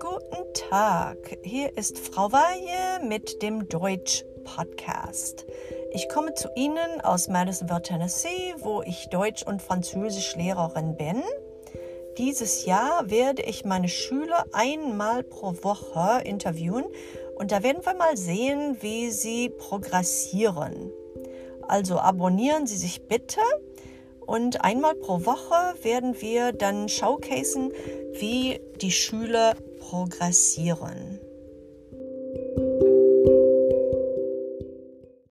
Guten Tag, hier ist Frau Weihe mit dem Deutsch Podcast. Ich komme zu Ihnen aus Madisonville, Tennessee, wo ich Deutsch- und Französischlehrerin bin. Dieses Jahr werde ich meine Schüler einmal pro Woche interviewen und da werden wir mal sehen, wie sie progressieren. Also abonnieren Sie sich bitte und einmal pro Woche werden wir dann showcasen, wie die Schüler progressieren.